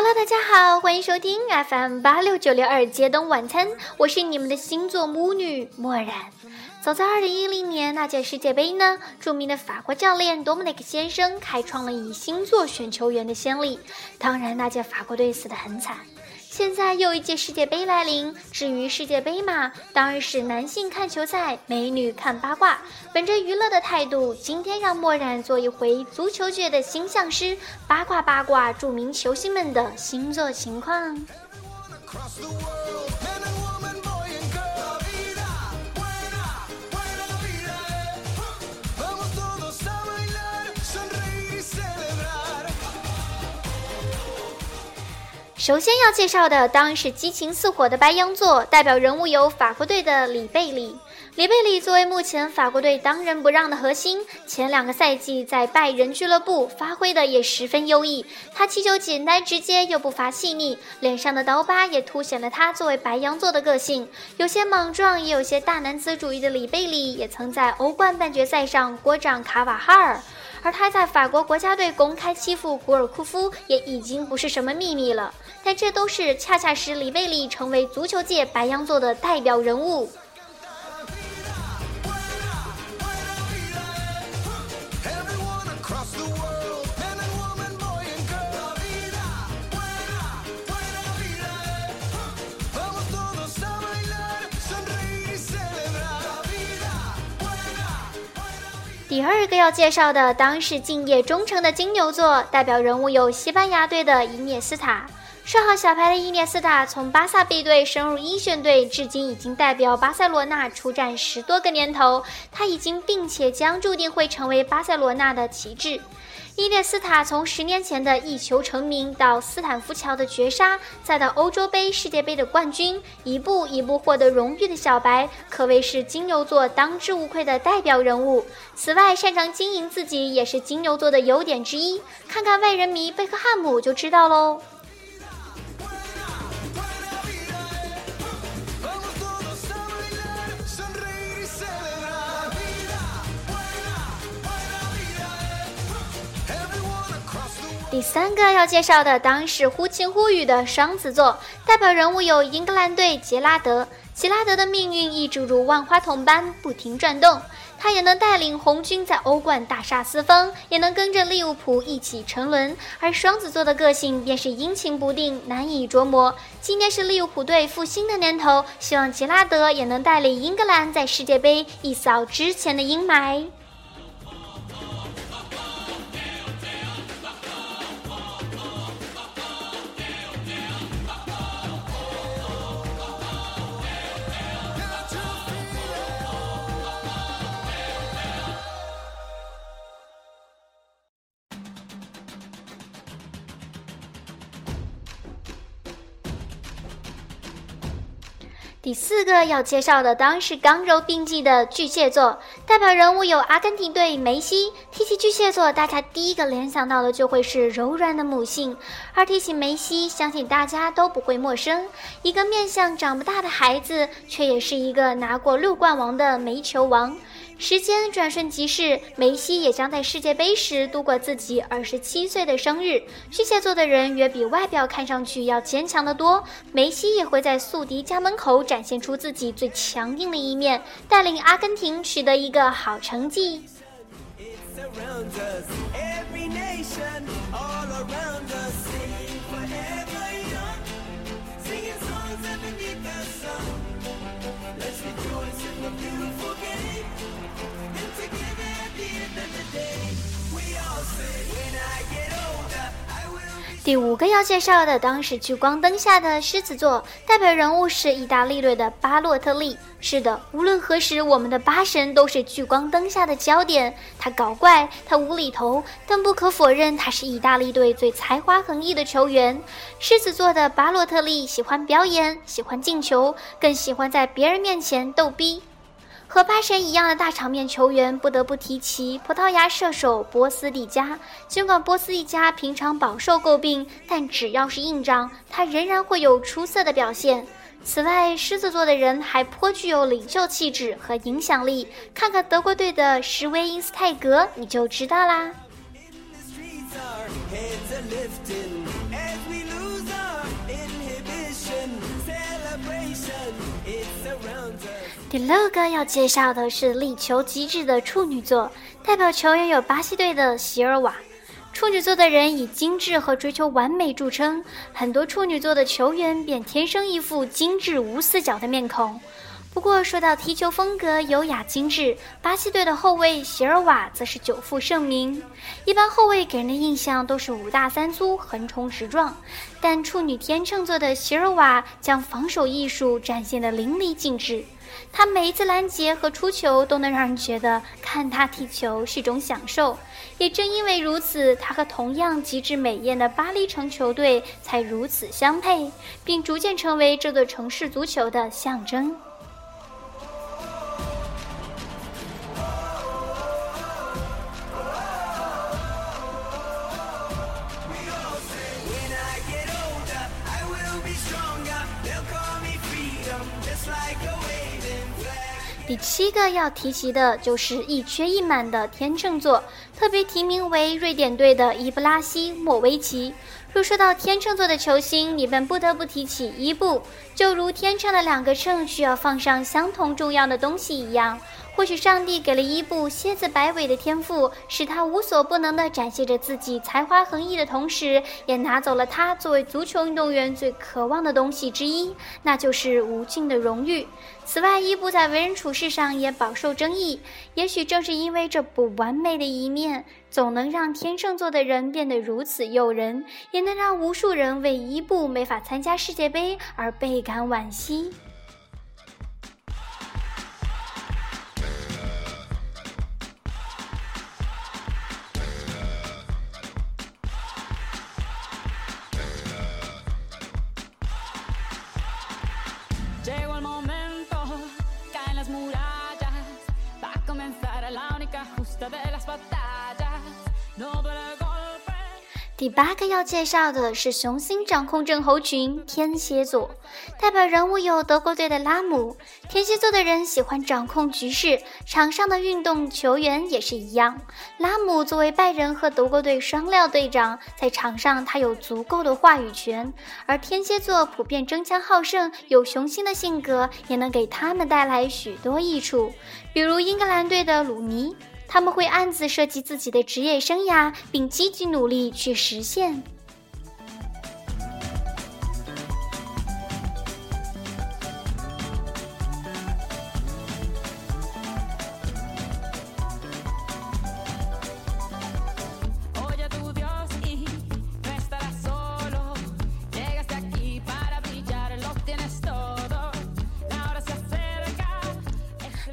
Hello，大家好，欢迎收听 FM 八六九六二街灯晚餐，我是你们的星座母女漠然。早在二零一零年那届世界杯呢，著名的法国教练多姆尼克先生开创了以星座选球员的先例，当然那届法国队死得很惨。现在又一届世界杯来临，至于世界杯嘛，当然是男性看球赛，美女看八卦。本着娱乐的态度，今天让墨染做一回足球界的星象师，八卦八卦著名球星们的星座情况。首先要介绍的当然是激情似火的白羊座，代表人物有法国队的里贝里。里贝里作为目前法国队当仁不让的核心，前两个赛季在拜仁俱乐部发挥的也十分优异。他踢球简单直接又不乏细腻，脸上的刀疤也凸显了他作为白羊座的个性。有些莽撞，也有些大男子主义的里贝里，也曾在欧冠半决赛上过掌卡瓦哈尔。而他在法国国家队公开欺负古尔库夫，也已经不是什么秘密了。但这都是恰恰使里贝里成为足球界白羊座的代表人物。第二个要介绍的当是敬业忠诚的金牛座，代表人物有西班牙队的伊涅斯塔。上好小牌的伊涅斯塔从巴萨 B 队升入一线队，至今已经代表巴塞罗那出战十多个年头。他已经并且将注定会成为巴塞罗那的旗帜。伊涅斯塔从十年前的一球成名，到斯坦福桥的绝杀，再到欧洲杯、世界杯的冠军，一步一步获得荣誉的小白，可谓是金牛座当之无愧的代表人物。此外，擅长经营自己也是金牛座的优点之一。看看外人迷贝克汉姆就知道喽。第三个要介绍的当是忽晴忽雨的双子座，代表人物有英格兰队杰拉德。杰拉德的命运亦诸如万花筒般不停转动，他也能带领红军在欧冠大杀四方，也能跟着利物浦一起沉沦。而双子座的个性便是阴晴不定，难以琢磨。今年是利物浦队复兴的年头，希望杰拉德也能带领英格兰在世界杯一扫之前的阴霾。第四个要介绍的当然是刚柔并济的巨蟹座，代表人物有阿根廷队梅西。提起巨蟹座，大家第一个联想到的就会是柔软的母性，而提起梅西，相信大家都不会陌生。一个面相长不大的孩子，却也是一个拿过六冠王的煤球王。时间转瞬即逝，梅西也将在世界杯时度过自己二十七岁的生日。巨蟹座的人远比外表看上去要坚强得多，梅西也会在宿敌家门口展现出自己最强硬的一面，带领阿根廷取得一个好成绩。第五个要介绍的，当是聚光灯下的狮子座，代表人物是意大利队的巴洛特利。是的，无论何时，我们的巴神都是聚光灯下的焦点。他搞怪，他无厘头，但不可否认，他是意大利队最才华横溢的球员。狮子座的巴洛特利喜欢表演，喜欢进球，更喜欢在别人面前逗逼。和八神一样的大场面球员不得不提起葡萄牙射手波斯蒂加，尽管波斯蒂加平常饱受诟病，但只要是硬仗，他仍然会有出色的表现。此外，狮子座的人还颇具有领袖气质和影响力。看看德国队的施威因斯泰格，你就知道啦。In the streets are heavy lifting as we lose our inhibition celebration is a. 第六个要介绍的是力求极致的处女座，代表球员有巴西队的席尔瓦。处女座的人以精致和追求完美著称，很多处女座的球员便天生一副精致无死角的面孔。不过，说到踢球风格优雅精致，巴西队的后卫席尔瓦则是久负盛名。一般后卫给人的印象都是五大三粗、横冲直撞，但处女天秤座的席尔瓦将防守艺术展现得淋漓尽致。他每一次拦截和出球都能让人觉得看他踢球是一种享受。也正因为如此，他和同样极致美艳的巴黎城球队才如此相配，并逐渐成为这座城市足球的象征。第七个要提及的就是一缺一满的天秤座，特别提名为瑞典队的伊布拉希莫维奇。若说到天秤座的球星，你们不得不提起伊布。就如天秤的两个秤需要放上相同重要的东西一样。或许上帝给了伊布蝎子摆尾的天赋，使他无所不能地展现着自己才华横溢的同时，也拿走了他作为足球运动员最渴望的东西之一，那就是无尽的荣誉。此外，伊布在为人处事上也饱受争议，也许正是因为这不完美的一面，总能让天秤座的人变得如此诱人，也能让无数人为伊布没法参加世界杯而倍感惋惜。第八个要介绍的是雄心掌控症候群天蝎座，代表人物有德国队的拉姆。天蝎座的人喜欢掌控局势，场上的运动球员也是一样。拉姆作为拜仁和德国队双料队长，在场上他有足够的话语权。而天蝎座普遍争强好胜，有雄心的性格，也能给他们带来许多益处，比如英格兰队的鲁尼。他们会暗自设计自己的职业生涯，并积极努力去实现。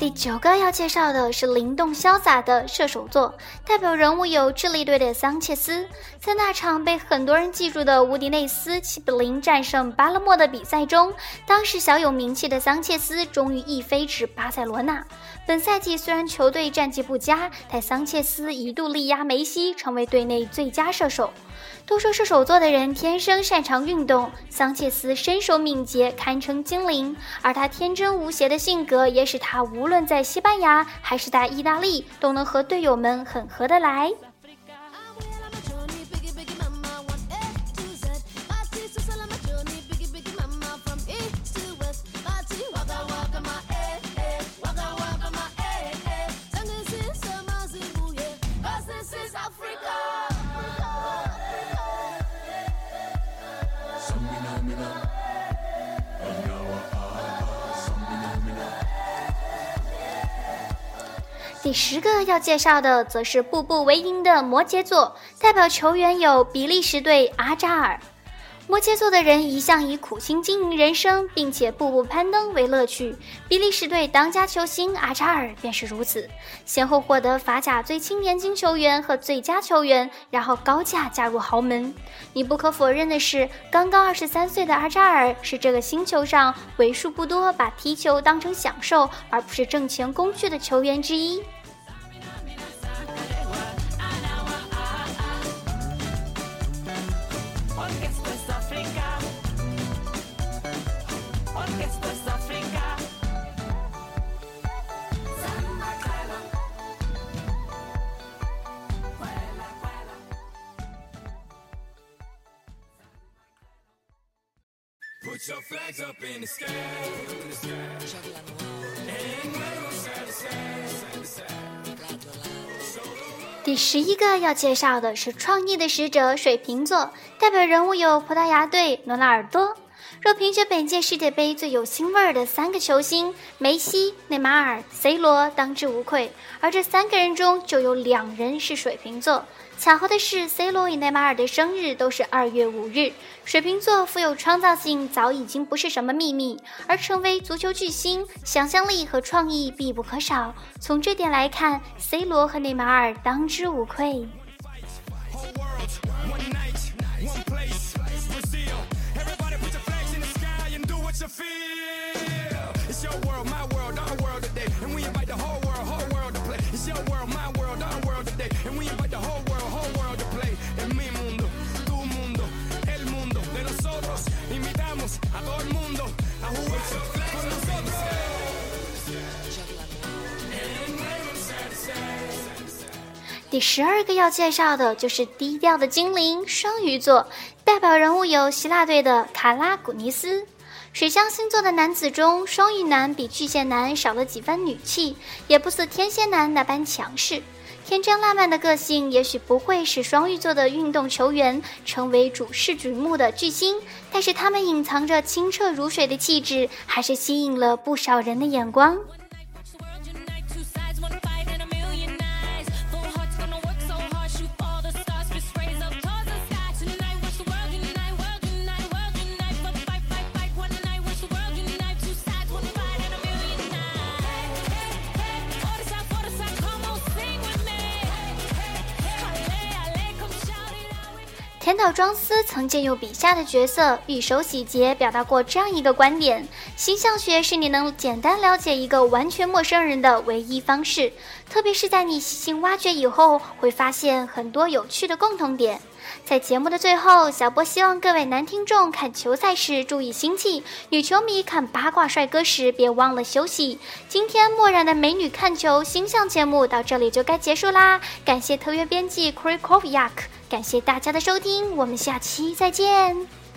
第九个要介绍的是灵动潇洒的射手座，代表人物有智利队的桑切斯。在那场被很多人记住的乌迪内斯七比零战胜巴勒莫的比赛中，当时小有名气的桑切斯终于一飞至巴塞罗那。本赛季虽然球队战绩不佳，但桑切斯一度力压梅西，成为队内最佳射手。都说射手座的人天生擅长运动，桑切斯身手敏捷，堪称精灵。而他天真无邪的性格，也使他无论在西班牙还是在意大利，都能和队友们很合得来。第十个要介绍的则是步步为营的摩羯座，代表球员有比利时队阿扎尔。摩羯座的人一向以苦心经营人生，并且步步攀登为乐趣。比利时队当家球星阿扎尔便是如此，先后获得法甲最青年金球员和最佳球员，然后高价加入豪门。你不可否认的是，刚刚二十三岁的阿扎尔是这个星球上为数不多把踢球当成享受而不是挣钱工具的球员之一。第十一个要介绍的是创意的使者——水瓶座，代表人物有葡萄牙队罗纳尔多。若凭借本届世界杯最有腥味儿的三个球星梅西、内马尔、C 罗，当之无愧。而这三个人中就有两人是水瓶座。巧合的是，C 罗与内马尔的生日都是二月五日。水瓶座富有创造性，早已经不是什么秘密。而成为足球巨星，想象力和创意必不可少。从这点来看，C 罗和内马尔当之无愧。第十二个要介绍的就是低调的精灵双鱼座，代表人物有希腊队的卡拉古尼斯。水象星座的男子中，双鱼男比巨蟹男少了几分女气，也不似天蝎男那般强势。天真烂漫的个性也许不会使双鱼座的运动球员成为主视瞩目的巨星，但是他们隐藏着清澈如水的气质，还是吸引了不少人的眼光。小庄司曾借用笔下的角色玉手洗洁，表达过这样一个观点：形象学是你能简单了解一个完全陌生人的唯一方式，特别是在你细心挖掘以后，会发现很多有趣的共同点。在节目的最后，小波希望各位男听众看球赛时注意心气，女球迷看八卦帅哥时别忘了休息。今天漠然的美女看球星象节目到这里就该结束啦，感谢特约编辑 Krikoviak。感谢大家的收听，我们下期再见。